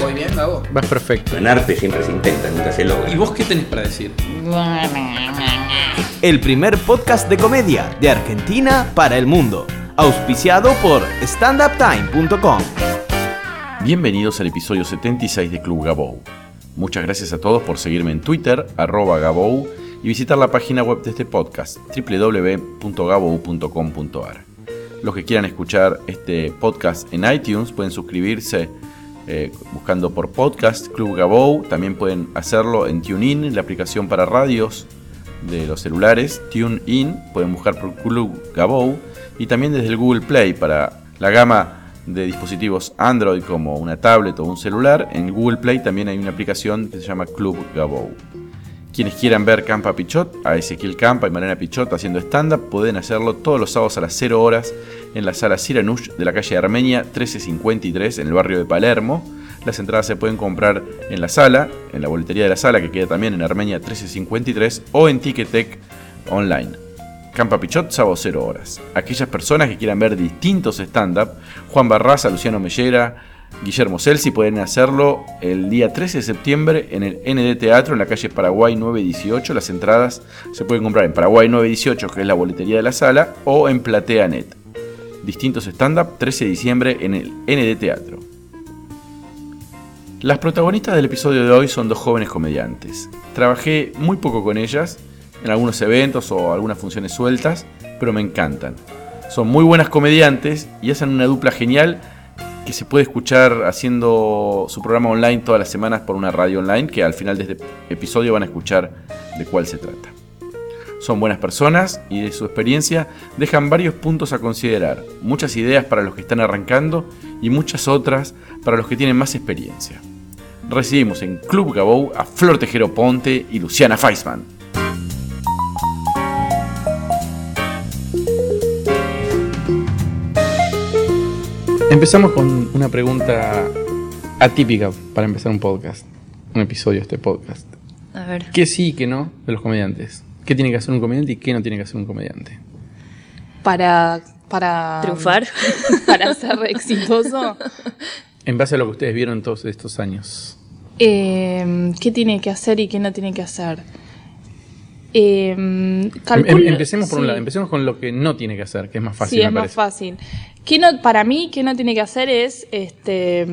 ¿Voy bien, Gabo? Vas perfecto. En arte siempre se intenta, nunca se logra. ¿Y vos qué tenés para decir? El primer podcast de comedia de Argentina para el mundo. Auspiciado por standuptime.com. Bienvenidos al episodio 76 de Club Gabou. Muchas gracias a todos por seguirme en Twitter, arroba Gabou, y visitar la página web de este podcast, www.gabou.com.ar. Los que quieran escuchar este podcast en iTunes pueden suscribirse eh, buscando por podcast Club Gabou. También pueden hacerlo en TuneIn, la aplicación para radios de los celulares, TuneIn, pueden buscar por Club Gabou y también desde el Google Play para la gama de dispositivos Android como una tablet o un celular. En Google Play también hay una aplicación que se llama Club Gabou. Quienes quieran ver Campa Pichot, a Ezequiel Campa y Mariana Pichot haciendo stand-up, pueden hacerlo todos los sábados a las 0 horas en la sala Siranush de la calle Armenia 1353 en el barrio de Palermo. Las entradas se pueden comprar en la sala, en la boletería de la sala que queda también en Armenia 1353 o en Ticketek online. Campa Pichot, sábado 0 horas. Aquellas personas que quieran ver distintos stand-up, Juan Barraza, Luciano Mellera, Guillermo Celsi, pueden hacerlo el día 13 de septiembre en el ND Teatro en la calle Paraguay 918. Las entradas se pueden comprar en Paraguay 918, que es la boletería de la sala, o en PlateaNet. Distintos stand-up, 13 de diciembre en el ND Teatro. Las protagonistas del episodio de hoy son dos jóvenes comediantes. Trabajé muy poco con ellas, en algunos eventos o algunas funciones sueltas, pero me encantan. Son muy buenas comediantes y hacen una dupla genial que se puede escuchar haciendo su programa online todas las semanas por una radio online que al final de este episodio van a escuchar de cuál se trata. Son buenas personas y de su experiencia dejan varios puntos a considerar, muchas ideas para los que están arrancando y muchas otras para los que tienen más experiencia. Recibimos en Club Gabou a Flor Tejero Ponte y Luciana Feisman. Empezamos con una pregunta atípica para empezar un podcast. Un episodio de este podcast. A ver. ¿Qué sí y qué no de los comediantes? ¿Qué tiene que hacer un comediante y qué no tiene que hacer un comediante? para para Triunfar. para ser exitoso En base a lo que ustedes vieron todos estos años. eh, qué tiene que hacer y qué no tiene que hacer eh, Em- empecemos por un lado, empecemos con lo que no tiene que hacer, que es más fácil, sí me es más parece. fácil. ¿Qué no, para mí qué no tiene que hacer es este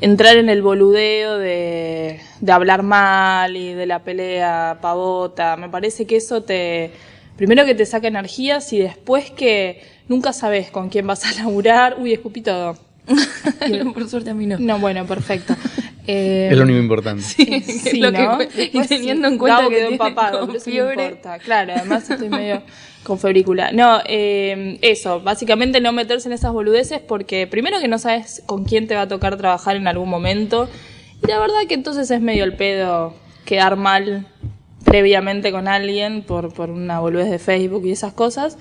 entrar en el boludeo de, de hablar mal y de la pelea pavota me parece que eso te primero que te saca energías y después que nunca sabes con quién vas a laburar. Uy escupí todo No, por suerte a mí no. No, bueno, perfecto. Eh, Es lo único importante. sí, Lo ¿no? y teniendo sí, en cuenta Gabo que quedó empapado, pero eso no fiebre. importa. Claro, además estoy medio con febrícula. No, eh, eso, básicamente no meterse en esas boludeces porque primero que no sabes con quién te va a tocar trabajar en algún momento y la verdad que entonces es medio el pedo quedar mal previamente con alguien por, por una boludez de Facebook y esas cosas.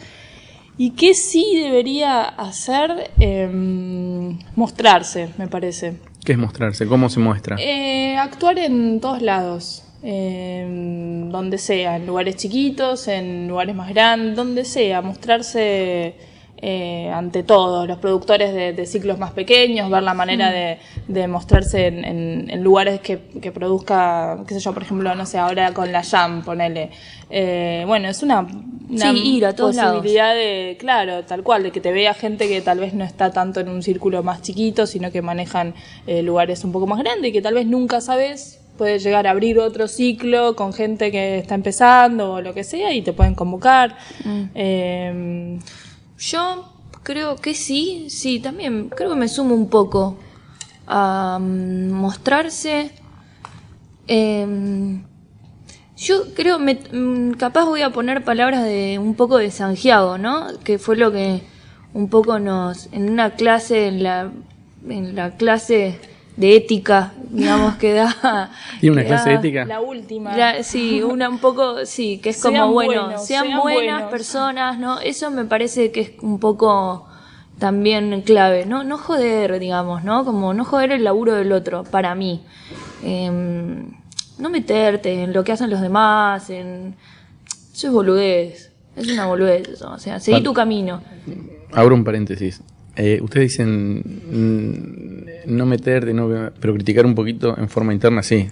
¿Y qué sí debería hacer? Em, mostrarse, me parece. ¿Qué es mostrarse? ¿Cómo se muestra? Eh, actuar en todos lados, en donde sea, en lugares chiquitos, en lugares más grandes, donde sea, mostrarse eh, ante todos, los productores de, de ciclos más pequeños, ver la manera de, de mostrarse en, en- en lugares que, que produzca, qué sé yo, por ejemplo, no sé, ahora con la Jam, ponele. Eh, bueno, es una, una Sí, ir a todos lados. posibilidad de, claro, tal cual, de que te vea gente que tal vez no está tanto en un círculo más chiquito, sino que manejan eh, lugares un poco más grandes y que tal vez nunca sabes, puedes llegar a abrir otro ciclo con gente que está empezando o lo que sea y te pueden convocar. Eh, Yo creo que sí, sí, también creo que me sumo un poco a mm, mostrarse. Em, yo creo, me, mm, capaz voy a poner palabras de un poco de Santiago, ¿no? Que fue lo que un poco nos, en una clase, en la, en la clase de ética, digamos, que da... ¿Tiene una que clase de ética? La última. la- sí, una un poco, sí, que es Sean como, bueno, buenos, sean, sean buenas buenos. personas, ¿no? Eso me parece que es un poco también clave, ¿no? No joder, digamos, ¿no? Como no joder el laburo del otro, para mí. Em, no meterte en lo que hacen los demás, en... Eso es boludez, es una boludez eso, o sea, seguí Vale. tu camino. Abro un paréntesis. Eh, ustedes dicen mm, no meterte, no, pero criticar un poquito en forma interna, sí.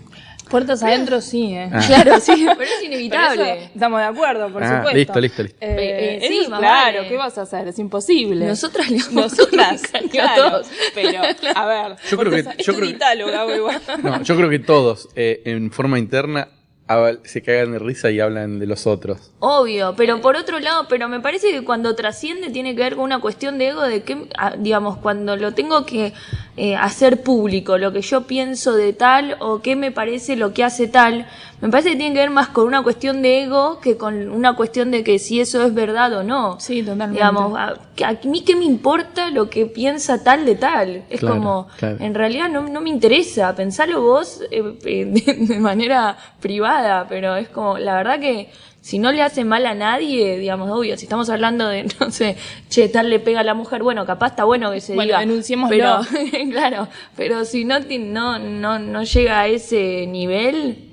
Puertas adentro sí, ¿eh? Ah. Claro, sí, pero es Pero inevitable. eso estamos de acuerdo, por Ah, supuesto. listo, listo, listo. Eh, Eh, sí, es claro, vale. ¿qué vas a hacer? Es imposible. Nosotras le vamos Nosotras, claro, todos. pero, a ver. Yo creo que- yo creo-. No, yo creo que todos, eh, en forma interna, se cagan de risa y hablan de los otros. Obvio, pero por otro lado, pero me parece que cuando trasciende tiene que ver con una cuestión de ego, de que, ah, digamos, cuando lo tengo que eh, hacer público, lo que yo pienso de tal o qué me parece lo que hace tal, me parece que tiene que ver más con una cuestión de ego que con una cuestión de que si eso es verdad o no. Sí, totalmente. Digamos, a, que a mí qué me importa lo que piensa tal de tal. Es Claro, como, claro. en realidad no, no me interesa, pensalo vos eh, eh, de, de manera privada, pero es como, la verdad que si no le hace mal a nadie, digamos, obvio, si estamos hablando de, no sé, che, tal le pega a la mujer, bueno, capaz está bueno que se Bueno, diga. denunciémoslo. Pero, claro, pero si no, no, no, no llega a ese nivel,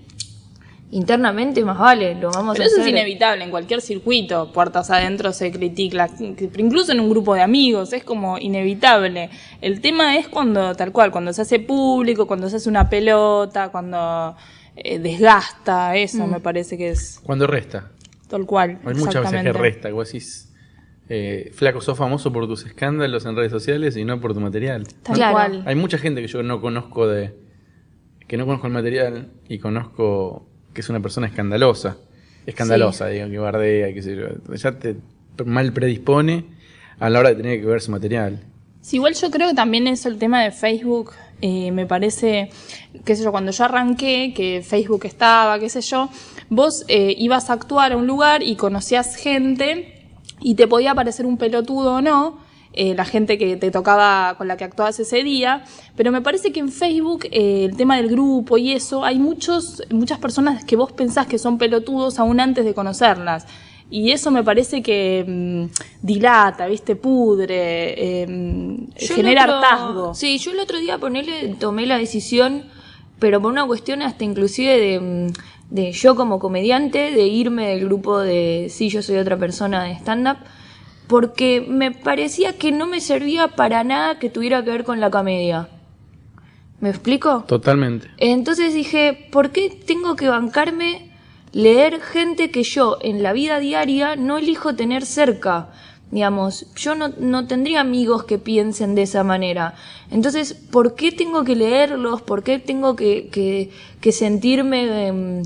internamente más vale, lo vamos Pero a eso hacer. es inevitable, en cualquier circuito, puertas adentro se critica, incluso en un grupo de amigos, es como inevitable. El tema es cuando, tal cual, cuando se hace público, cuando se hace una pelota, cuando eh, desgasta, eso me parece que es Cuando resta. tal cual. Hay muchas veces que resta, que vos decís, eh, flaco, sos famoso por tus escándalos en redes sociales y no por tu material. Tal Claro. cual. Hay mucha gente que yo no conozco de. que no conozco el material y conozco que es una persona escandalosa. Escandalosa, digo, que bardea, qué sé yo. Ya te mal predispone a la hora de tener que ver su material. Sí, igual yo creo que también eso el tema de Facebook, eh, me parece, qué sé yo, cuando yo arranqué, que Facebook estaba, qué sé yo, vos eh, ibas a actuar a un lugar y conocías gente y te podía parecer un pelotudo o no, eh, la gente que te tocaba, con la que actuabas ese día, pero me parece que en Facebook eh, el tema del grupo y eso, hay muchos, muchas personas que vos pensás que son pelotudos aún antes de conocerlas. Y eso me parece que mm, dilata, ¿viste? Pudre, eh, genera otro- hartazgo. Sí, yo el otro día ponele, tomé la decisión, pero por una cuestión hasta inclusive de, mm, de yo como comediante, de irme del grupo de Sí, yo soy otra persona de stand-up, porque me parecía que no me servía para nada que tuviera que ver con la comedia. ¿Me explico? Totalmente. Entonces dije, ¿por qué tengo que bancarme leer gente que yo en la vida diaria no elijo tener cerca? Digamos, yo no, no tendría amigos que piensen de esa manera. Entonces, ¿por qué tengo que leerlos? ¿Por qué tengo que, que, que sentirme em,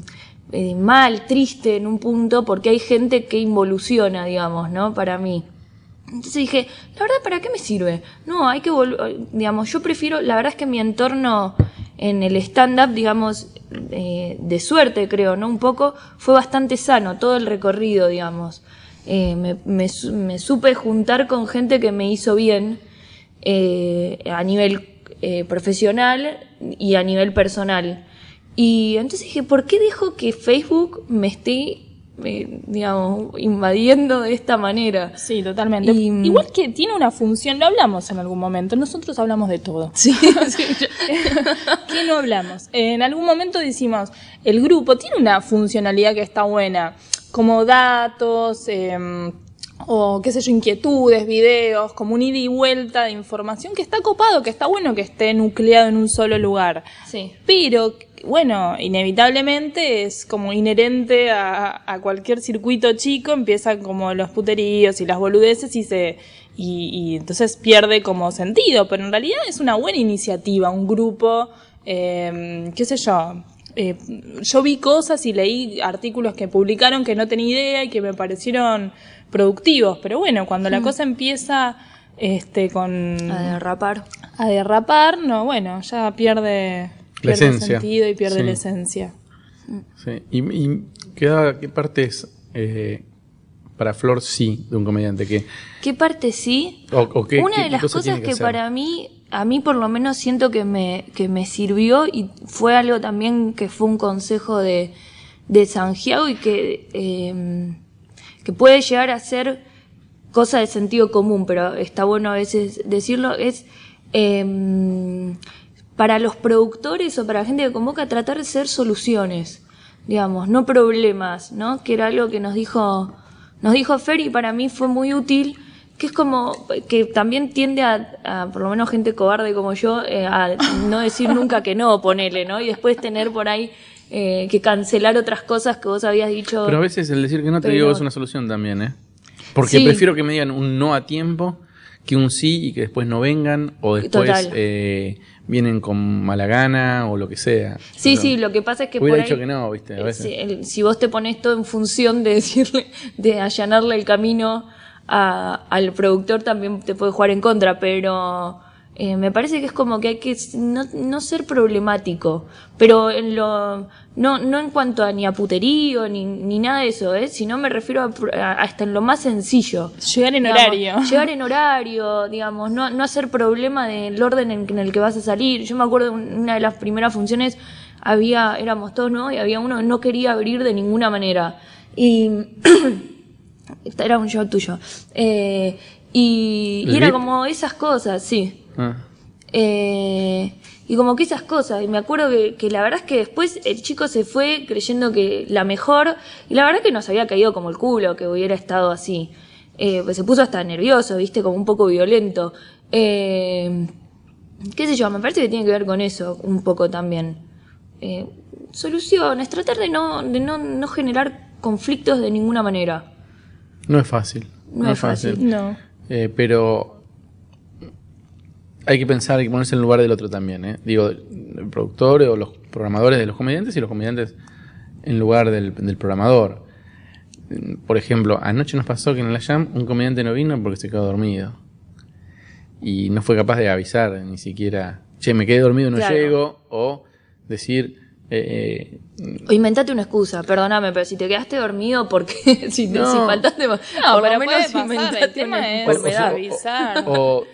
eh, mal, triste en un punto? Porque hay gente que involuciona, digamos, ¿no? Para mí. Entonces dije, la verdad, ¿para qué me sirve? No, hay que volver, digamos, yo prefiero, la verdad es que mi entorno en el stand-up, digamos, eh, de suerte creo, ¿no? Un poco, fue bastante sano, todo el recorrido, digamos. Eh, me, me su- me supe juntar con gente que me hizo bien eh, a nivel eh, profesional y a nivel personal. Y entonces dije, ¿por qué dejo que Facebook me esté, eh, digamos, invadiendo de esta manera? Sí, totalmente. Y, mm, Igual que tiene una función, lo hablamos en algún momento, nosotros hablamos de todo. Sí, ¿Qué no hablamos? En algún momento decimos, el grupo tiene una funcionalidad que está buena, como datos, eh, o qué sé yo, inquietudes, videos, como un ida y vuelta de información que está copado, que está bueno que esté nucleado en un solo lugar. sí. Pero, bueno, inevitablemente es como inherente a, a cualquier circuito chico, empiezan como los puteríos y las boludeces y se y, y entonces pierde como sentido, pero en realidad es una buena iniciativa, un grupo, eh, qué sé yo. Eh, yo vi cosas y leí artículos que publicaron que no tenía idea y que me parecieron productivos, pero bueno, cuando la cosa empieza este con A derrapar. a derrapar, no, bueno, ya pierde, La pierde esencia. sentido y pierde Sí. la esencia. Sí. ¿Y, y qué, qué partes eh, para Flor sí de un comediante? ¿Qué, ¿Qué parte sí? o, o qué- Una qué- de las cosa cosas que, hacer? para mí, a mí por lo menos siento que me, que me sirvió y fue algo también que fue un consejo de, de Santiago y que, eh, que puede llegar a ser cosa de sentido común, pero está bueno a veces decirlo, es eh, para los productores o para la gente que convoca tratar de ser soluciones, digamos, no problemas, ¿no? Que era algo que nos dijo, nos dijo Fer y para mí fue muy útil, que es como que también tiende a, a, por lo menos gente cobarde como yo, eh, a no decir nunca que no, ponele, ¿no? Y después tener por ahí eh, que cancelar otras cosas que vos habías dicho. Pero a veces el decir que no te Pero- digo es una solución también, ¿eh? Porque Sí. prefiero que me digan un no a tiempo que un sí y que después no vengan o después eh, vienen con mala gana o lo que sea. Sí, sí, lo que pasa es que hubiera por ahí, dicho que no, ¿viste? A veces. si, el- si vos te pones todo en función de decirle, de allanarle el camino a- al productor, también te puede jugar en contra, pero eh, me parece que es como que hay que no, no ser problemático, pero en lo, no, no en cuanto a ni a puterío ni, ni nada de eso, ¿eh? sino me refiero a, a- hasta en lo más sencillo. Llegar en Digamos, horario. Llegar en horario, digamos, no, no hacer problema del orden en, en el que vas a salir. Yo me acuerdo en una de las primeras funciones había, éramos todos, ¿no? Y había uno que no quería abrir de ninguna manera. Y era un show tuyo. Eh, y, y ¿El era como esas cosas, sí. Ah. Eh, y como que esas cosas. Y me acuerdo que, que la verdad es que después el chico se fue creyendo que la mejor. Y la verdad que nos había caído como el culo que hubiera estado así. Eh, pues se puso hasta nervioso, viste, como un poco violento. Eh, qué sé yo, me parece que tiene que ver con eso un poco también. Eh, soluciones, tratar de no, de no, no generar conflictos de ninguna manera. No es fácil. No es fácil. No. Eh, pero hay que pensar, hay que ponerse en el lugar del otro también. ¿eh? Digo, el productor o los programadores de los comediantes y los comediantes en lugar del, del programador. Por ejemplo, anoche nos pasó que en la Jam un comediante no vino porque se quedó dormido. Y no fue capaz de avisar ni siquiera, che, me quedé dormido, no Claro. llego. O decir, eh, eh, O inventate una excusa, perdóname, pero si te quedaste dormido, porque si, te, No. si faltaste, No, por lo menos. El tema una es avisar. O,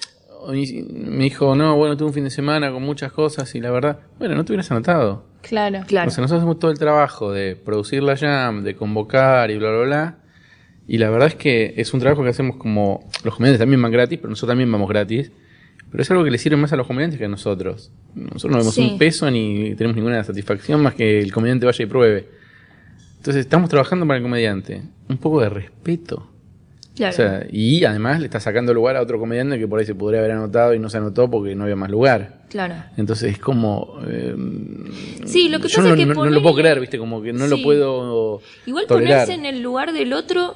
o mi- me dijo, no, bueno, tuve un fin de semana con muchas cosas y la verdad, bueno, no te hubieras anotado. Claro. Claro. O sea, nosotros hacemos todo el trabajo de producir la jam, de convocar y bla, bla, bla. Y la verdad es que es un trabajo que hacemos como. Los comediantes también van gratis, pero nosotros también vamos gratis. Pero es algo que le sirve más a los comediantes que a nosotros. Nosotros no vemos Sí. un peso ni tenemos ninguna satisfacción más que el comediante vaya y pruebe. Entonces estamos trabajando para el comediante. Un poco de respeto. Claro. O sea, y además le está sacando lugar a otro comediante que por ahí se podría haber anotado y no se anotó porque no había más lugar. claro. Entonces es como. eh, Sí, lo que yo pasa no, es que no- no poner- lo puedo creer, ¿viste? Como que no lo puedo. Igual tolerar. ponerse en el lugar del otro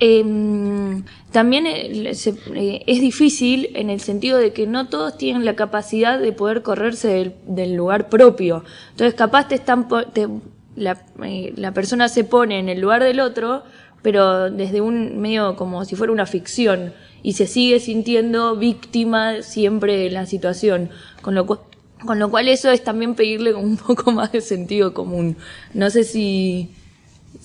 eh, también se- eh, es difícil en el sentido de que no todos tienen la capacidad de poder correrse del, lugar propio. Entonces capaz te están te- la, eh, la persona se pone en el lugar del otro, pero desde un medio como si fuera una ficción y se sigue sintiendo víctima siempre de la situación, con lo cual con lo cual eso es también pedirle un poco más de sentido común. No sé si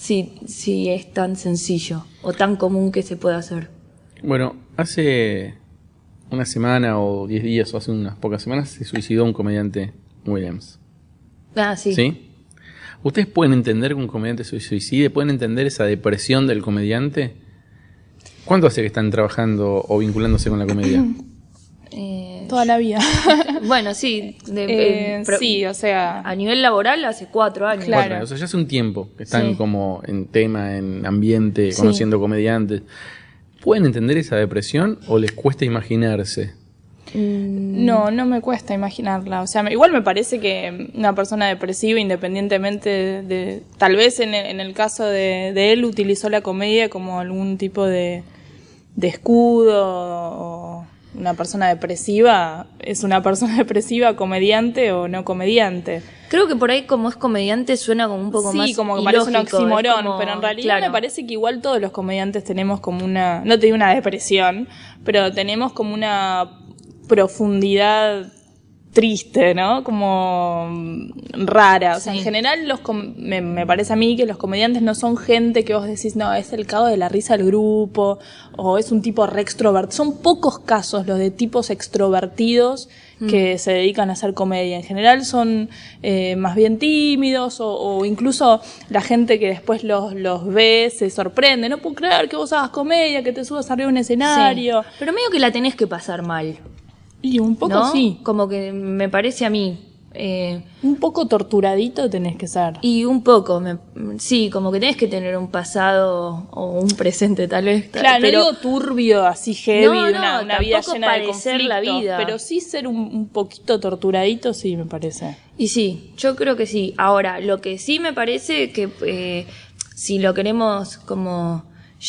si, si es tan sencillo o tan común que se pueda hacer. Bueno, hace una semana o diez días o hace unas pocas semanas se suicidó un comediante Williams. Ah, sí. ¿Sí? ¿Ustedes pueden entender que un comediante se suicide? ¿Pueden entender esa depresión del comediante? ¿Cuánto hace que están trabajando o vinculándose con la comedia? Eh, Toda la vida. bueno, sí. de- Eh, pro- sí, o sea. A nivel laboral hace cuatro años. Claro. Cuatro. O sea, ya hace un tiempo que están Sí. como en tema, en ambiente, Sí. conociendo comediantes. ¿Pueden entender esa depresión o les cuesta imaginarse? No, no me cuesta imaginarla. O sea, me- igual me parece que una persona depresiva, independientemente de. de- tal vez en el, en el caso de, de él, utilizó la comedia como algún tipo de, de escudo o una persona depresiva. ¿Es una persona depresiva comediante o no comediante? Creo que por ahí como es comediante suena como un poco sí, más como que parece un como- pero en realidad claro. me parece que igual todos los comediantes tenemos como una, no te digo una depresión, pero tenemos como una profundidad triste, ¿no? Como mm, rara. O sea, en general los com- me, me parece a mí que los comediantes no son gente que vos decís, no, es el cago de la risa del grupo, o es un tipo re extrovertido. Son pocos casos los de tipos extrovertidos que se dedican a hacer comedia. En general son eh, más bien tímidos o, o incluso la gente que después los, los ve se sorprende. No puedo creer que vos hagas comedia, que te subas arriba de un escenario. Sí. Pero medio que la tenés que pasar mal. Y un poco ¿no? sí. Como que me parece a mí. eh, Un poco torturadito tenés que ser. y un poco, me- sí, como que tenés que tener un pasado o un presente tal vez. Claro, pero no digo turbio, así heavy, No, de una, no, una vida llena de conflictos, la vida. pero sí ser un, un poquito torturadito, sí, me parece. Y sí, yo creo que sí. Ahora, lo que sí me parece que eh, si lo queremos como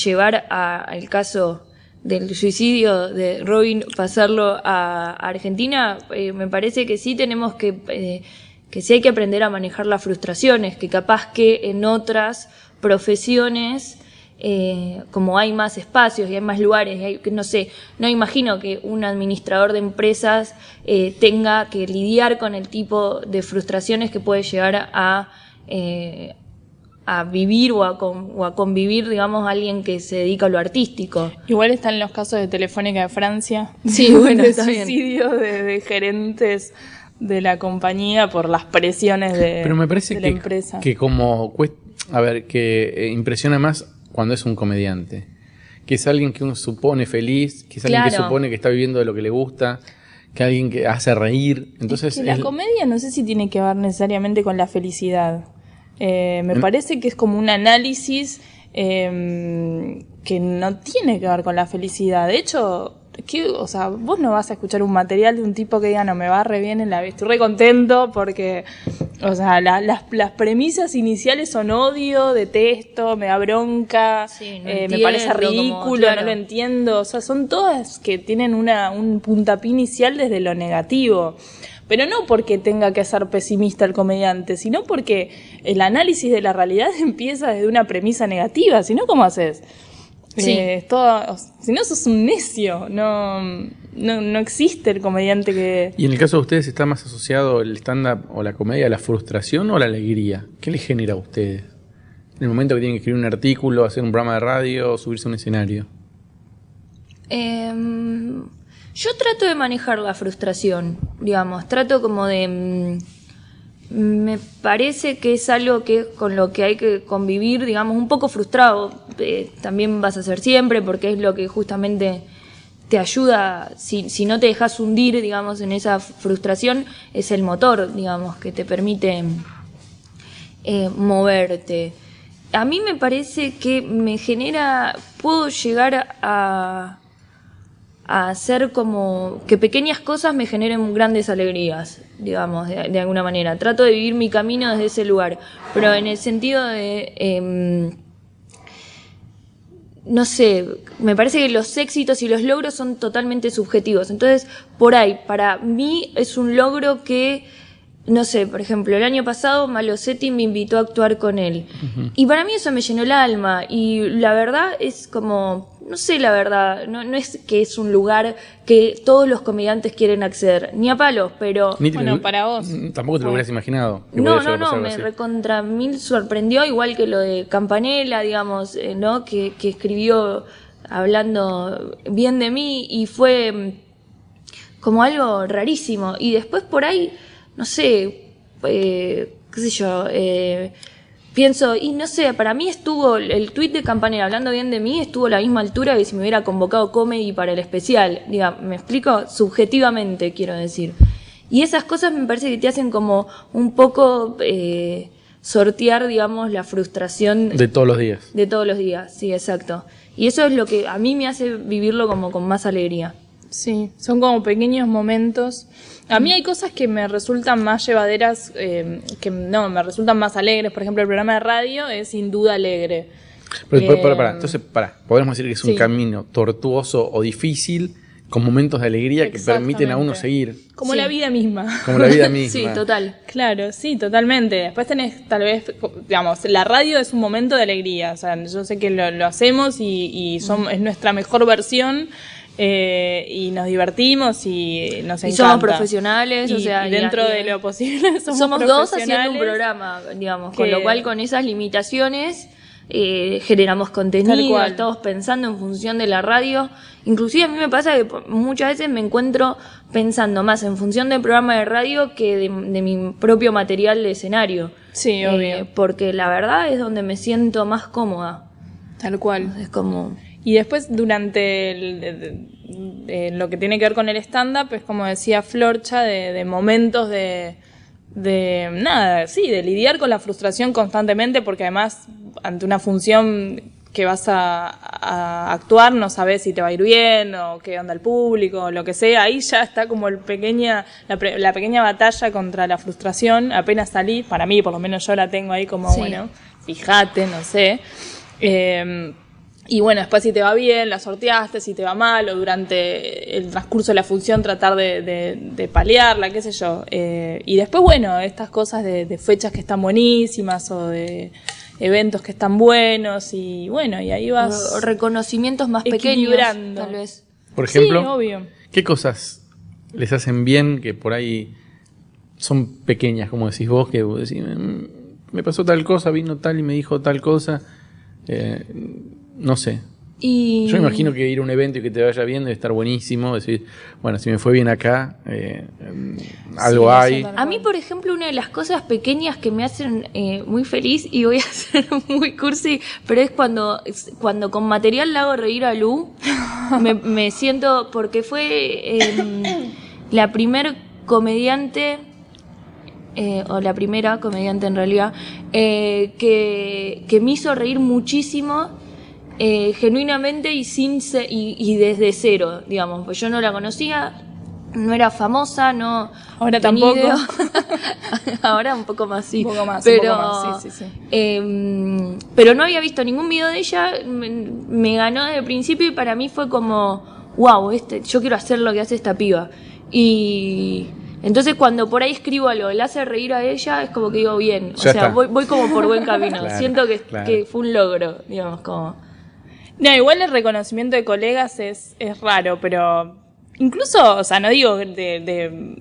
llevar a- al caso del suicidio de Robin, pasarlo a Argentina, eh, me parece que sí tenemos que, eh, que sí hay que aprender a manejar las frustraciones, que capaz que en otras profesiones eh, como hay más espacios y hay más lugares, y hay, no sé, no imagino que un administrador de empresas tenga que lidiar con el tipo de frustraciones que puede llegar a, a vivir o a, con- o a convivir, digamos, alguien que se dedica a lo artístico. Igual están los casos de Telefónica de Francia. Sí, bueno, de está bien. suicidio de, de gerentes de la compañía por las presiones de, Pero me parece de la que, empresa. que como a ver, que eh, impresiona más cuando es un comediante. Que es alguien que uno supone feliz, que es alguien que supone que está viviendo de lo que le gusta, que alguien que hace reír. Entonces, Es que la es- comedia no sé si tiene que ver necesariamente con la felicidad. Eh, me parece que es como un análisis eh, que no tiene que ver con la felicidad. De hecho, ¿qué- o sea, vos no vas a escuchar un material de un tipo que diga, no, me va re bien en la vida, estoy re contento porque, o sea, la- las, las premisas iniciales son odio, detesto, me da bronca, Sí, no eh, me parece como, ridículo, claro. no lo entiendo. O sea, son todas que tienen una, un puntapié inicial desde lo negativo. Pero no porque tenga que ser pesimista el comediante, sino porque el análisis de la realidad empieza desde una premisa negativa. Si no, ¿cómo haces? Sí. Eh, es todo- si no, sos un necio. No, no, no existe el comediante que... Y en el caso de ustedes, ¿está más asociado el stand-up o la comedia a la frustración o a la alegría? ¿Qué les genera a ustedes? En el momento que tienen que escribir un artículo, hacer un programa de radio o subirse a un escenario. Em, yo trato de manejar la frustración, digamos, trato como de... mm, me parece que es algo que con lo que hay que convivir, digamos, un poco frustrado. eh, también vas a ser siempre porque es lo que justamente te ayuda, si, si no te dejas hundir, digamos, en esa frustración, es el motor, digamos, que te permite eh, moverte. A mí me parece que me genera, puedo llegar a, a hacer como que pequeñas cosas me generen grandes alegrías, digamos, de, de alguna manera. Trato de vivir mi camino desde ese lugar, pero en el sentido de... em, no sé, me parece que los éxitos y los logros son totalmente subjetivos. Entonces, por ahí, para mí es un logro que, no sé, por ejemplo, el año pasado Malosetti me invitó a actuar con él. Y para mí eso me llenó el alma. Y la verdad es como, no sé la verdad, no, no es que es un lugar que todos los comediantes quieren acceder, ni a palos, pero... Ni Bueno, lo- para vos. Mm, Tampoco te lo hubieras imaginado. No, no, no, me así. recontra mil sorprendió, igual que lo de Campanella, digamos, eh, ¿no? Que, que escribió hablando bien de mí y fue mm, como algo rarísimo. Y después por ahí, no sé, eh, qué sé yo, eh, pienso, y no sé, para mí estuvo, el tuit de Campanella hablando bien de mí estuvo a la misma altura que si me hubiera convocado comedy para el especial. Diga, ¿me explico? Subjetivamente, quiero decir. Y esas cosas me parece que te hacen como un poco eh, sortear, digamos, la frustración De todos los días. de todos los días. Sí, exacto. Y eso es lo que a mí me hace vivirlo como con más alegría. Sí, son como pequeños momentos. A mí hay cosas que me resultan más llevaderas, eh, que no, me resultan más alegres. Por ejemplo, el programa de radio es sin duda alegre. Pero, Eh, para, para, entonces, para, podemos decir que es un sí. camino tortuoso o difícil, con momentos de alegría que permiten a uno seguir. Como Sí. la vida misma. Como la vida misma. Sí, total. Claro, sí, totalmente. Después tenés, tal vez, digamos, la radio es un momento de alegría. O sea, yo sé que lo, lo hacemos y, y son- es nuestra mejor versión. Eh, y nos divertimos y nos Y encanta. somos profesionales, o sea, y dentro y- de lo posible somos, somos dos haciendo un profesionales. programa, digamos, con lo cual con esas limitaciones eh, generamos contenido, cual. estamos pensando en función de la radio. Inclusive a mí me pasa que muchas veces me encuentro pensando más en función del programa de radio que de, de mi propio material de escenario. Sí, Eh, obvio. porque la verdad es donde me siento más cómoda. Tal cual. Es como... Y después durante el- lo que tiene que ver con el stand-up, es como decía Florcha, de, de momentos de, de nada, sí, de lidiar con la frustración constantemente, porque además ante una función que vas a, a actuar no sabes si te va a ir bien o qué onda el público o lo que sea, ahí ya está como el pequeña, la, pre- la pequeña batalla contra la frustración, apenas salí, para mí por lo menos yo la tengo ahí como, Sí. bueno, fíjate, no sé. Eh, y bueno, después si te va bien, la sorteaste, si te va mal, o durante el transcurso de la función tratar de, de, de paliarla, qué sé yo. Eh, y después, bueno, estas cosas de, de fechas que están buenísimas o de eventos que están buenos y bueno, y ahí vas o reconocimientos más pequeños, tal vez. Por ejemplo, Sí, obvio. ¿qué cosas les hacen bien que por ahí son pequeñas, como decís vos, que vos decís, "Mm, me pasó tal cosa, vino tal y me dijo tal cosa? Eh, no sé. Y... Yo me imagino que ir a un evento y que te vaya bien debe estar buenísimo. Decir, bueno, si me fue bien acá, eh, em, algo hay. A mí, por ejemplo, una de las cosas pequeñas que me hacen eh, muy feliz, y voy a ser muy cursi, pero es cuando, cuando con material la hago reír a Lu, me, me siento, porque fue eh, la primer comediante, eh, o la primera comediante en realidad, eh, que, que me hizo reír muchísimo. Eh, genuinamente y sin se- y, y desde cero, digamos, pues yo no la conocía, no era famosa, no Ahora tampoco. Ahora un poco más, sí. Un poco más, un pero, poco más, sí, sí, sí. eh, pero no había visto ningún video de ella, me, me ganó desde el principio y para mí fue como, wow, este, yo quiero hacer lo que hace esta piba. Y entonces cuando por ahí escribo algo, le hace reír a ella, es como que digo, bien, o Ya sea, voy, voy como por buen camino. Claro, Siento que, claro. que fue un logro, digamos, como... No, igual el reconocimiento de colegas es, es raro, pero incluso, o sea, no digo de, de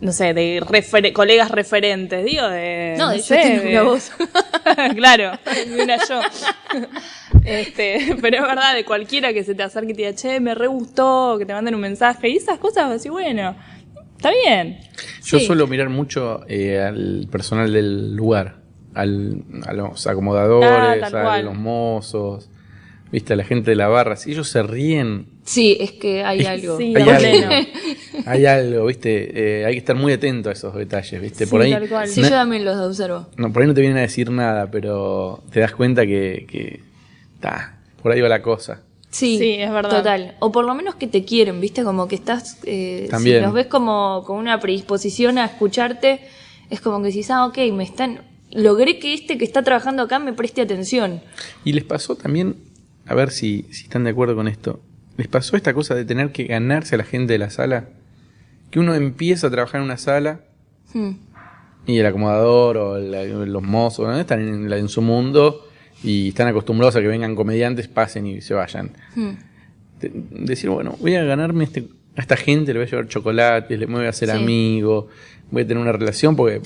no sé, de refer- colegas referentes, digo de... No, de yo sé, tengo una voz. claro, de una yo. Este, pero es verdad, de cualquiera que se te acerque y te diga, che, me re gustó, que te manden un mensaje, y esas cosas, así, bueno, está bien. Yo Sí. suelo mirar mucho eh, al personal del lugar, al, a los acomodadores, Ah, a cual. los mozos, viste, a la gente de la barra. Si ellos se ríen, Sí, es que hay algo. Sí, hay algo, hay algo, viste, eh, hay que estar muy atento a esos detalles, viste. por Sí, ahí, tal cual. Sí, yo también los observo. no, por ahí no te vienen a decir nada, pero te das cuenta que, que ta, por ahí va la cosa. Sí, Sí, es verdad. Total. O por lo menos que te quieren, ¿viste? Como que estás. Eh, También. Si los ves como con una predisposición a escucharte, es como que decís, ah, ok, me están. Logré que este que está trabajando acá me preste atención. Y les pasó también, a ver si, si están de acuerdo con esto, les pasó esta cosa de tener que ganarse a la gente de la sala, que uno empieza a trabajar en una sala Hmm. y el acomodador o la- los mozos ¿no? están en, la- en su mundo y están acostumbrados a que vengan comediantes, pasen y se vayan. Hmm. De- decir, bueno, voy a ganarme este, a esta gente, le voy a llevar chocolates, le voy a hacer Sí. amigo, voy a tener una relación porque...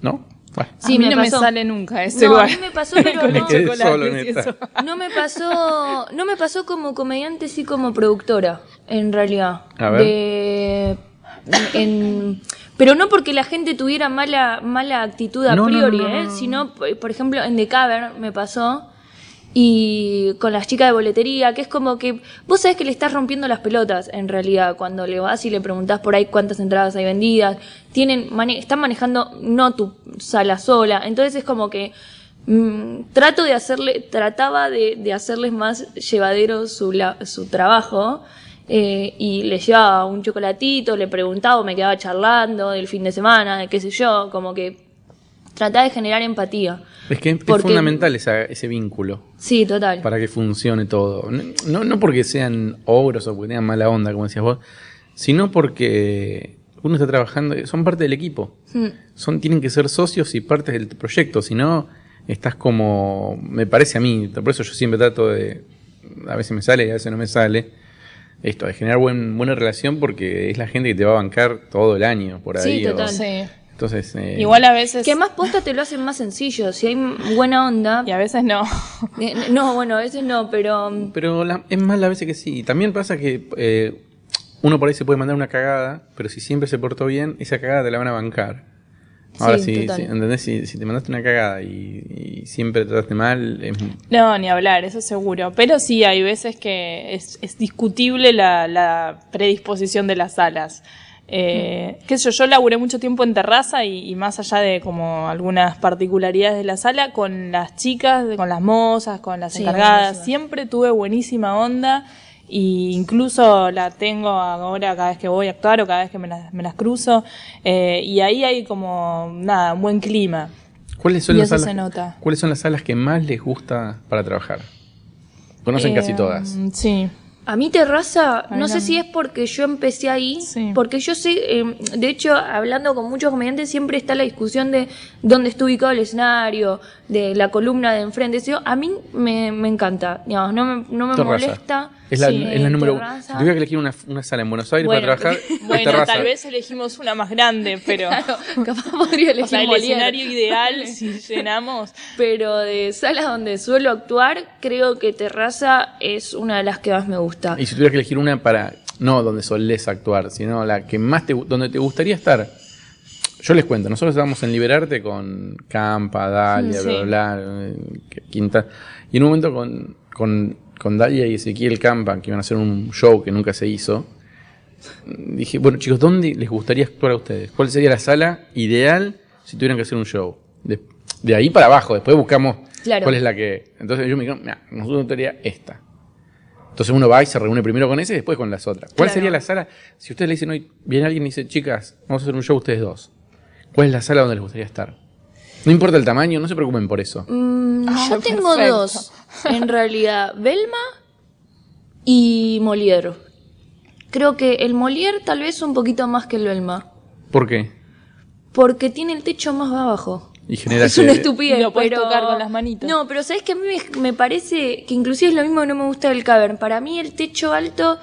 ¿No? Bueno. Sí, a mí me no pasó. me sale nunca ese No, a mí me pasó, pero Con no. el quedé chocolate solo en y esta. eso. No me pasó, no me pasó como comediante, sí como productora, en realidad. A ver. De- en- pero no porque la gente tuviera mala, mala actitud a No, priori, no, no, ¿eh? no, no. sino, por por ejemplo, en The Cavern me pasó, y con las chicas de boletería, que es como que vos sabés que le estás rompiendo las pelotas, en realidad, cuando le vas y le preguntás por ahí cuántas entradas hay vendidas, tienen, mane- están manejando no tu sala sola, entonces es como que mm, trato de hacerle, trataba de, de hacerles más llevadero su, la- su trabajo, eh, y le llevaba un chocolatito, le preguntaba, me quedaba charlando del fin de semana, de qué sé yo, como que trataba de generar empatía. Es que es fundamental esa- ese vínculo. Sí, total. para que funcione todo. No, no porque sean ogros o porque tengan mala onda, como decías vos, sino porque uno está trabajando, son parte del equipo. Mm. Son, tienen que ser socios y partes del proyecto, si no, estás como, me parece a mí, por eso yo siempre trato de, a veces me sale y a veces no me sale, esto, de generar buen, buena relación porque es la gente que te va a bancar todo el año por ahí. Sí, o- total. Sí. Entonces, eh, Igual a veces. Que más posta te lo hacen más sencillo. Si hay buena onda. Y a veces no. Eh, No, bueno, a veces no, pero. mm, Pero la- es más la veces que sí. Y también pasa que eh, uno por ahí se puede mandar una cagada, pero si siempre se portó bien, esa cagada te la van a bancar. Ahora, Sí, si, si- ¿entendés? Si, si te mandaste una cagada y, y siempre trataste mal, es- No, ni hablar, eso seguro. Pero sí, hay veces que es, es discutible la, la predisposición de las salas. Eh, qué sé yo, yo laburé mucho tiempo en terraza y, y más allá de como algunas particularidades de la sala, con las chicas, con las mozas, con las Sí, encargadas, buenísima. siempre tuve buenísima onda y incluso la tengo ahora cada vez que voy a actuar o cada vez que me las, me las cruzo eh, y ahí hay como, nada, un buen clima. ¿cuáles son Y las eso salas? se nota. ¿Cuáles son las salas que más les gusta para trabajar? Conocen casi Eh, todas. Sí. A mí terraza, no sé si es porque yo empecé ahí, Sí. porque yo sé, eh, de hecho, hablando con muchos comediantes, siempre está la discusión de dónde está ubicado el escenario, de la columna de enfrente. Eso, a mí me, me encanta, digamos, no me, no me molesta. Es la, Sí, es la número uno. Si tuviera que elegir una, una sala en Buenos Aires Bueno, para trabajar, Bueno, terraza. tal vez elegimos una más grande, pero Claro, capaz podría elegir o sea, el Molière. escenario ideal si llenamos. Pero de salas donde suelo actuar, creo que terraza es una de las que más me gusta. Y si tuvieras que elegir una para, no donde solés actuar, sino la que más te, donde te gustaría estar. Yo les cuento, nosotros estábamos en Liberarte con Campa, Dalia, Sí. bla, bla, bla, Quinta. Y en un momento con, con, con Dalia y Ezequiel Campa, que iban a hacer un show que nunca se hizo, dije, bueno chicos, ¿dónde les gustaría actuar a ustedes? ¿Cuál sería la sala ideal si tuvieran que hacer un show? De, de ahí para abajo, después buscamos Claro. cuál es la que... Entonces yo me dijeron, mira, nosotros nos gustaría esta. Entonces uno va y se reúne primero con ese y después con las otras. ¿Cuál Claro. sería la sala? Si ustedes le dicen hoy, viene alguien y dice, chicas, vamos a hacer un show ustedes dos. ¿Cuál es la sala donde les gustaría estar? No importa el tamaño, no se preocupen por eso. Mm, Ah, yo tengo perfecto. dos, en realidad, Belma y Molière. Creo que el Molière tal vez un poquito más que el Belma, ¿Por qué? porque tiene el techo más bajo. Y genera Es una estupidez. Lo puedes pero- tocar con las manitos. No, pero sabes que a mí me, me parece que inclusive es lo mismo que no me gusta del cavern. Para mí el techo alto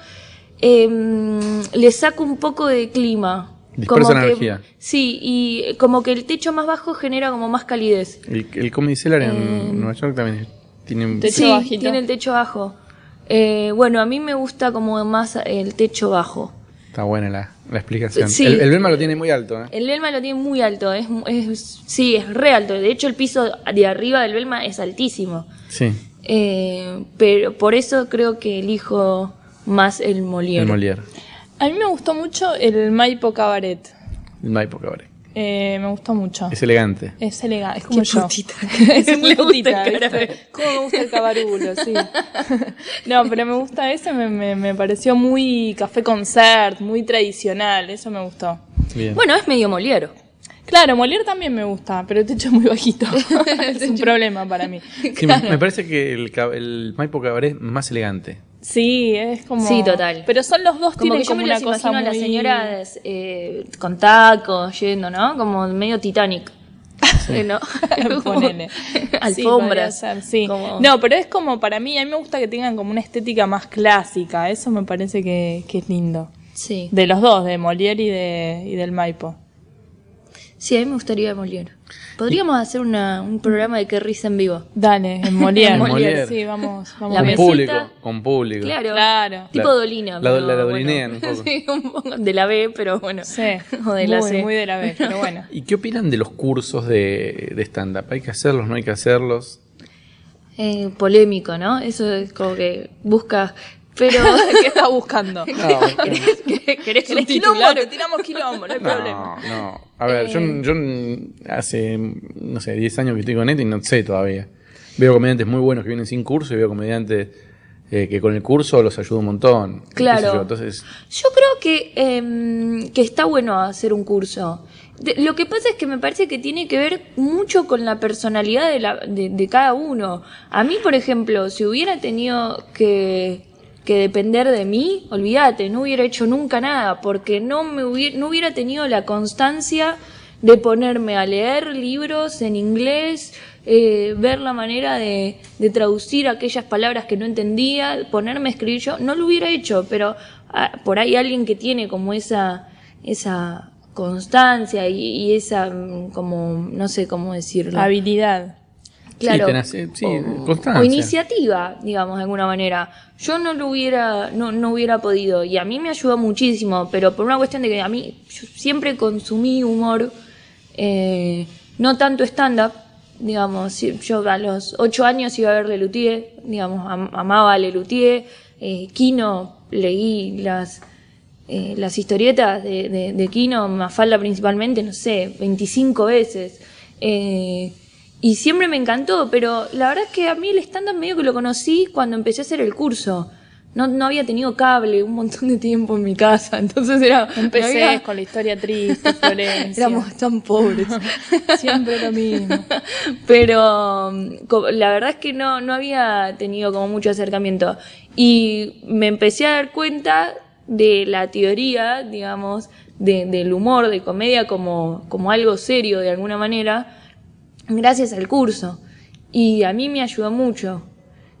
em, le saca un poco de clima. Dispersa que- energía. Sí, y como que el techo más bajo genera como más calidez. El, el Comedy Cellar en Eh, Nueva York también tiene un... Techo sí, bajito. tiene el techo bajo. Eh, bueno, a mí me gusta como más el techo bajo. Está buena la, la explicación. Sí. El, el Belma lo tiene muy alto, ¿eh? El Belma lo tiene muy alto, es, es- sí, es re alto. De hecho, el piso de arriba del Belma es altísimo. Sí, Eh, pero por eso creo que elijo más el Molière. el Molière. A mí me gustó mucho el Maipo Cabaret. El Maipo Cabaret. Eh, me gustó mucho. Es elegante. Es elegante, es como Qué yo. putita. es muy putita. ¿Cómo me gusta el cabarulo? Sí. no, pero me gusta ese, me, me, me pareció muy café concert, muy tradicional, eso me gustó. Bien. Bueno, es medio Molière. Claro, Molière también me gusta, pero el techo es muy bajito. es un problema para mí. Sí, me, me parece que el Maipo Cabaret es más elegante. Sí, es como. Sí, total. Pero son los dos Como tienen que yo como me una cosa imagino a las señoras eh, con tacos, yendo, ¿no? Como medio Titanic. ¿No? Ponele. Sí, podría Alfombras. sí. Como- No, pero es como para mí, a mí me gusta que tengan como una estética más clásica. Eso me parece que, que es lindo. Sí. De los dos, de Molière y, de, y del Maipo. Sí, a mí me gustaría Molière. Podríamos hacer una, un programa de que risa en vivo. Dale, en Molière. En Molière. Sí, vamos, vamos. La con a ver. mesita. público, con público. Claro. Claro. Tipo La- Dolina. la- la- bueno. dolinean un poco. Sí, un poco. De la B, pero bueno. Sí. O de la C. muy de la vez, pero bueno. ¿Y qué opinan de los cursos de, de stand-up? ¿Hay que hacerlos, no hay que hacerlos? Eh, polémico, ¿no? Eso es como que busca. Pero. ¿Qué estás buscando? ¿Querés, querés, querés ¿Querés quilombo? Te tiramos quilombo, no hay No, problema. no. A ver, yo, Eh. yo hace, no sé, 10 años que estoy con esto y no sé todavía. Veo comediantes muy buenos que vienen sin curso y veo comediantes eh, que con el curso los ayuda un montón. Claro. yo, Entonces, Yo creo que, em, que está bueno hacer un curso. De- lo que pasa es que me parece que tiene que ver mucho con la personalidad de, la, de, de cada uno. A mí, por ejemplo, si hubiera tenido que, que depender de mí, olvídate, no hubiera hecho nunca nada, porque no, me hubiera, no hubiera tenido la constancia de ponerme a leer libros en inglés, eh, ver la manera de, traducir aquellas palabras que no entendía, ponerme a escribir yo, no lo hubiera hecho, pero ah, por ahí alguien que tiene como esa, esa constancia y, y esa, mm, como, no sé cómo decirlo. Habilidad. Claro. Sí, tenés- sí, o, iniciativa, digamos, de alguna manera. Yo no lo hubiera, no, no hubiera podido. Y a mí me ayudó muchísimo, pero por una cuestión de que a mí yo siempre consumí humor, eh, no tanto stand-up, digamos. Yo a los ocho años iba a ver Lelutier, digamos, am- amaba a Lelutier. Eh, Kino, leí las, eh, las historietas de, de, de Kino, Mafalda principalmente, no sé, 25 veces. Eh, y siempre me encantó, pero la verdad es que a mí el stand-up medio que lo conocí cuando empecé a hacer el curso. No, no había tenido cable un montón de tiempo en mi casa, entonces era... Empecé había- con la historia triste, Florencia. Éramos tan pobres. siempre lo mismo. Pero la verdad es que no, no había tenido como mucho acercamiento. Y me empecé a dar cuenta de la teoría, digamos, de- del humor, de comedia como, como algo serio de alguna manera, gracias al curso. Y a mí me ayudó mucho.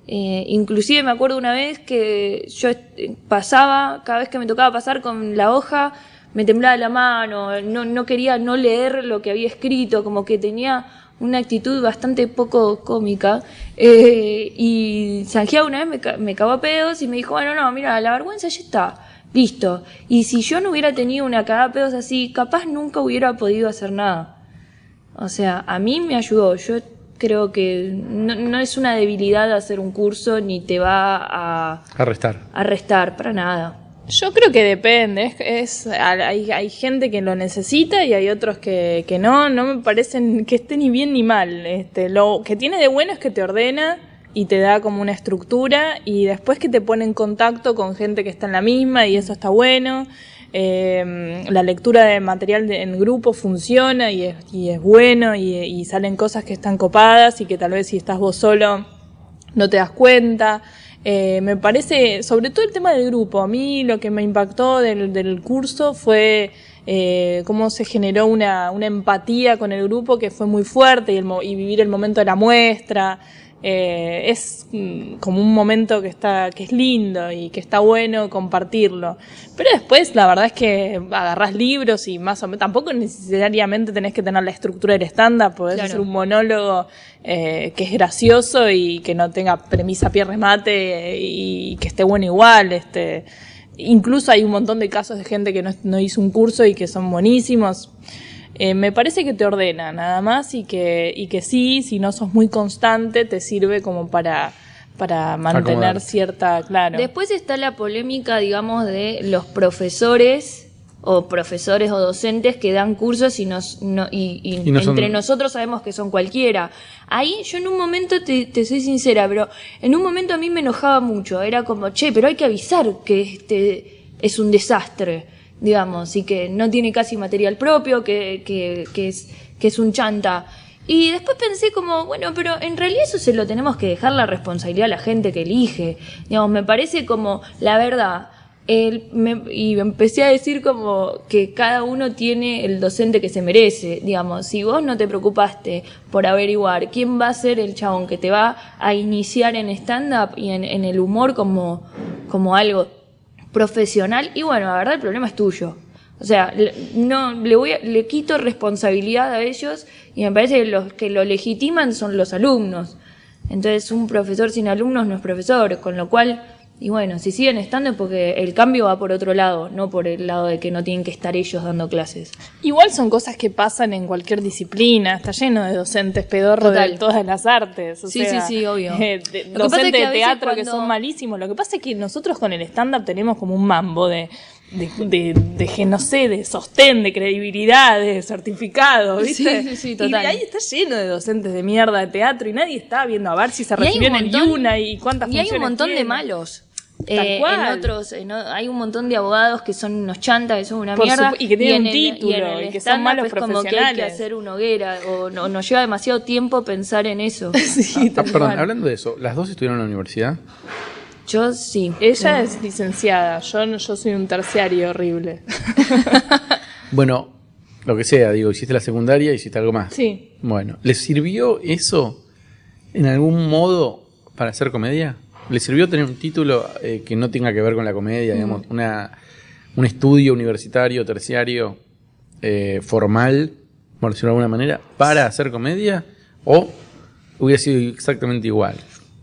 Eh, inclusive me acuerdo una vez que yo eh, pasaba, cada vez que me tocaba pasar con la hoja, me temblaba la mano, no, no quería no leer lo que había escrito, como que tenía una actitud bastante poco cómica. Eh, y Sanjeado una vez me, me cagó a pedos y me dijo, bueno, no, mira, la vergüenza ya está, listo. Y si yo no hubiera tenido una cagada a pedos así, capaz nunca hubiera podido hacer nada. O sea, a mí me ayudó. Yo creo que no, no es una debilidad hacer un curso ni te va a, A restar. a restar para nada. Yo creo que depende. Es, es- hay, hay gente que lo necesita y hay otros que, que no. No me parecen que esté ni bien ni mal. Este, lo que tiene de bueno es que te ordena y te da como una estructura y después que te pone en contacto con gente que está en la misma y eso está bueno. Eh, la lectura de material de- en grupo funciona y es, y es bueno y, salen cosas que están copadas y que tal vez si estás vos solo no te das cuenta. Eh, me parece, sobre todo el tema del grupo, a mí lo que me impactó del, del curso fue eh, cómo se generó una, empatía con el grupo que fue muy fuerte y vivir el momento de la muestra. Eh, es mm, como un momento que está que es lindo y que está bueno compartirlo. Pero después la verdad es que agarrás libros y más o menos tampoco necesariamente tenés que tener la estructura del estándar podés Claro. hacer un monólogo eh, que es gracioso y que no tenga premisa pie remate y, que esté bueno igual este. Incluso hay un montón de casos de gente que no, no hizo un curso y que son buenísimos Eh, me parece que te ordena nada más y que, y que sí, si no sos muy constante, te sirve como para, para mantener Acomodar. cierta, claro. Después está la polémica, digamos, de los profesores o profesores o docentes que dan cursos y, nos, no, y, y Y no son- entre nosotros sabemos que son cualquiera. Ahí yo en un momento, te, te soy sincera, pero en un momento a mí me enojaba mucho. Era como, che, pero hay que avisar que este es un desastre, digamos, y que no tiene casi material propio, que, que, que, es, que es un chanta. Y después pensé como, bueno, pero en realidad eso se lo tenemos que dejar la responsabilidad a la gente que elige. Digamos, me parece como, la verdad, el- me- y empecé a decir como que cada uno tiene el docente que se merece. Digamos, si vos no te preocupaste por averiguar quién va a ser el chabón que te va a iniciar en stand-up y en, en el humor como, como algo profesional, y bueno, la verdad el problema es tuyo. O sea, no le voy a- le quito responsabilidad a ellos y me parece que los que lo legitiman son los alumnos. Entonces, un profesor sin alumnos no es profesor, con lo cual, y bueno, si siguen estando es porque el cambio va por otro lado, no por el lado de que no tienen que estar ellos dando clases. Igual son cosas que pasan en cualquier disciplina, está lleno de docentes pedorros de todas las artes. o Sí, sea, sí, sí, obvio. eh, de- es docentes que de teatro que son malísimos. Lo que pasa es que nosotros con el stand-up tenemos como un mambo de, de, de, de que, no sé, de sostén, de credibilidad, de certificado, ¿viste? Sí, sí, sí, Y total. de ahí está lleno de docentes de mierda de teatro y nadie está viendo a ver si se Y recibió en el Yuna y cuántas Y hay un montón de malos. Eh, en otros, en o- hay un montón de abogados que son unos chantas, que son una Por mierda. y que tienen en un el- título, en el y que son malos es como que hay que profesionales. hacer una hoguera, o no, nos lleva demasiado tiempo pensar en eso. Sí, Ah, tal perdón, cual. hablando de eso, ¿las dos estuvieron en la universidad? Yo sí. Ella es licenciada, yo, no- yo soy un terciario horrible. Bueno, Lo que sea, digo, hiciste la secundaria, hiciste algo más. Sí. Bueno, ¿le sirvió eso en algún modo para hacer comedia? ¿Le sirvió tener un título eh, que no tenga que ver con la comedia, digamos, un estudio universitario, terciario, eh, formal, por decirlo de alguna manera, para hacer comedia? ¿O hubiera sido exactamente igual?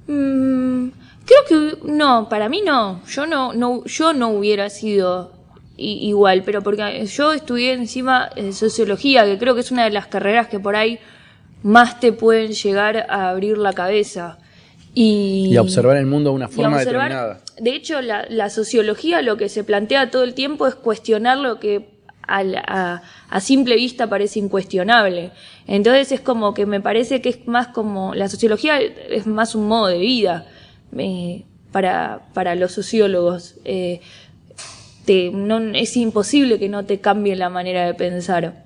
Mm, creo que no, para mí no. Yo no, no, yo no hubiera sido igual, pero porque yo estudié encima eh, sociología, que creo que es una de las carreras que por ahí más te pueden llegar a abrir la cabeza. Y, observar el mundo de una forma observar- determinada. De hecho, la, la sociología lo que se plantea todo el tiempo es cuestionar lo que a, la- a- a simple vista parece incuestionable. Entonces es como que me parece que es más como, la sociología es más un modo de vida eh, para, para los sociólogos. Eh, te- no, es imposible que no te cambie la manera de pensar.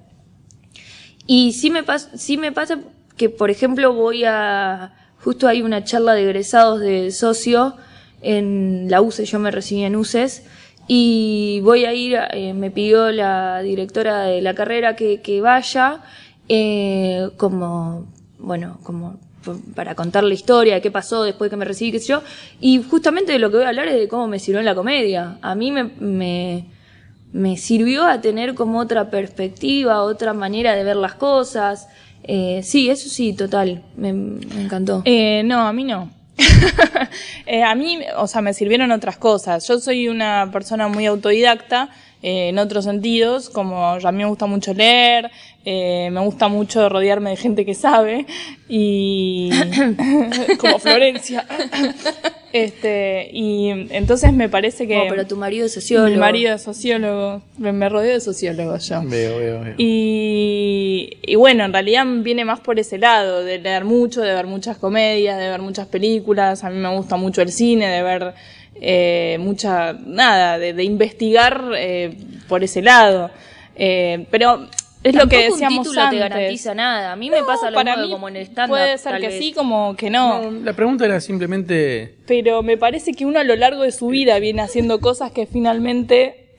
Y sí me, pas- sí me pasa que, por ejemplo, voy a... Justo hay una charla de egresados de socio en la UCE, yo me recibí en UCES, y voy a ir, eh, me pidió la directora de la carrera que, vaya, eh, como, bueno, como para contar la historia de qué pasó después que me recibí, qué sé yo, y justamente de lo que voy a hablar es de cómo me sirvió en la comedia. A mí me, me, me sirvió a tener como otra perspectiva, otra manera de ver las cosas. Eh, sí, eso sí, total, me, me encantó. Eh, no, a mí no. Eh, a mí, o sea, me sirvieron otras cosas. Yo soy una persona muy autodidacta eh, en otros sentidos, como a mí me gusta mucho leer, eh, me gusta mucho rodearme de gente que sabe y como Florencia. Este y entonces me parece que No, pero tu marido es sociólogo. mi marido es sociólogo, me, me rodeo de sociólogos yo. Veo, veo, veo. Y, y bueno, en realidad viene más por ese lado, de leer mucho, de ver muchas comedias, de ver muchas películas. A mí me gusta mucho el cine, de ver eh, mucha, nada, de, de investigar eh, por ese lado. Eh, pero es lo que decíamos un título antes. te garantiza nada. A mí me No, pasa lo para mismo mí como en el stand Puede ser que sí, como que no. No, la pregunta era simplemente Pero me parece que uno a lo largo de su vida viene haciendo cosas que finalmente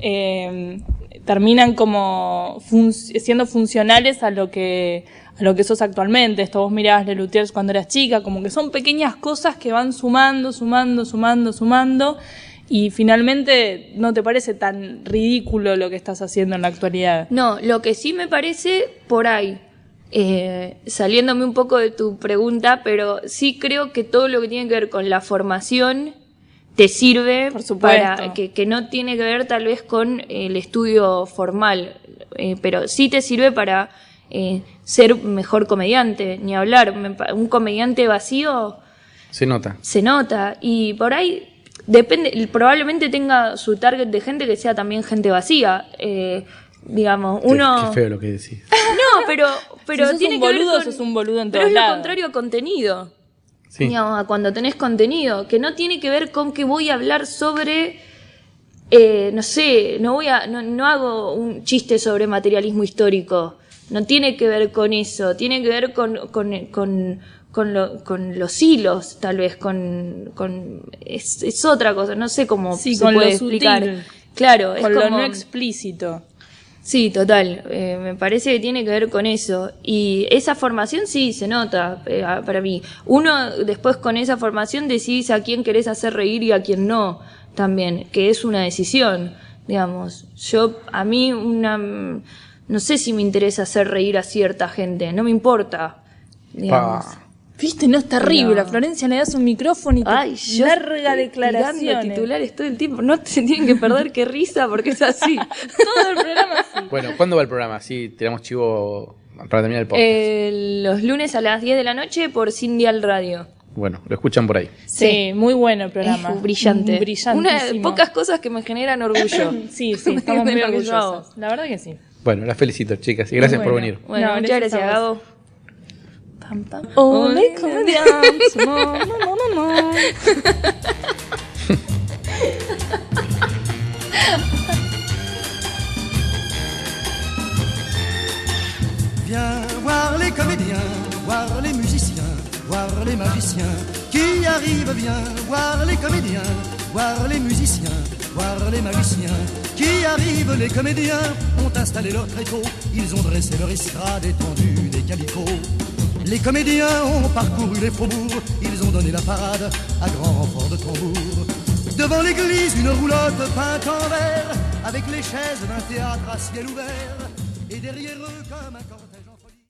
eh, terminan como fun- siendo funcionales a lo que a lo que sos actualmente. Esto vos mirabas Le Luthiers cuando eras chica, como que son pequeñas cosas que van sumando, sumando, sumando, sumando. Y finalmente no te parece tan ridículo lo que estás haciendo en la actualidad. No, lo que sí me parece por ahí, eh, saliéndome un poco de tu pregunta, pero sí creo que todo lo que tiene que ver con la formación te sirve Por supuesto. para que, que no tiene que ver tal vez con el estudio formal, eh, pero sí te sirve para eh, ser mejor comediante, ni hablar. Un comediante vacío se nota. se nota y por ahí depende probablemente tenga su target de gente que sea también gente vacía eh, digamos Qué- uno Qué, feo lo que decís. no pero pero Si sos tiene un que ver boludo, con- sos un boludo en pero todos es lo lados. contrario a contenido Sí. digamos a cuando tenés contenido que no tiene que ver con que voy a hablar sobre eh, no sé no voy a no, no hago un chiste sobre materialismo histórico no tiene que ver con eso tiene que ver con con, con con, lo- con los hilos, tal vez, con, con es, es otra cosa, no sé cómo Sí, se con puede lo explicar. sutil. Claro, es Con lo como, no explícito. Sí, total. Eh, me parece que tiene que ver con eso. Y esa formación sí se nota eh, para mí. Uno después con esa formación decidís a quién querés hacer reír y a quién no también, que es una decisión, digamos. Yo, a mí, una, no sé si me interesa hacer reír a cierta gente, no me importa, digamos. Pa. Viste, no es terrible. No. A Florencia le das un micrófono y te Ay, yo larga declaración. titulares todo el tiempo. No se tienen que perder qué risa porque es así. Todo el programa así. Bueno, ¿cuándo va el programa? Sí, tiramos chivo para terminar el podcast. Eh, los lunes a las 10 de la noche por Cindial Radio. Bueno, lo escuchan por ahí. Sí, muy bueno el programa. Es brillante. Brillantísimo. Una de pocas cosas que me generan orgullo. Sí, sí, estamos muy orgullosos. La verdad que sí. Bueno, las felicito, chicas, y gracias por venir. Bueno, No, muchas gracias Gabo. Pam, pam. Ole, comediante. No, no, no, no, no. Viens voir les comédiens, voir les musiciens, voir les magiciens qui arrivent. Viens voir les comédiens, voir les musiciens, voir les magiciens qui arrivent les comédiens, ont installé leur tréteau, ils ont dressé leur estrade étendue des calicots. Les comédiens ont parcouru les faubourgs, ils ont donné la parade à grand renfort de tambour. Devant l'église, une roulotte peinte en vert, avec les chaises d'un théâtre à ciel ouvert, et derrière eux comme un.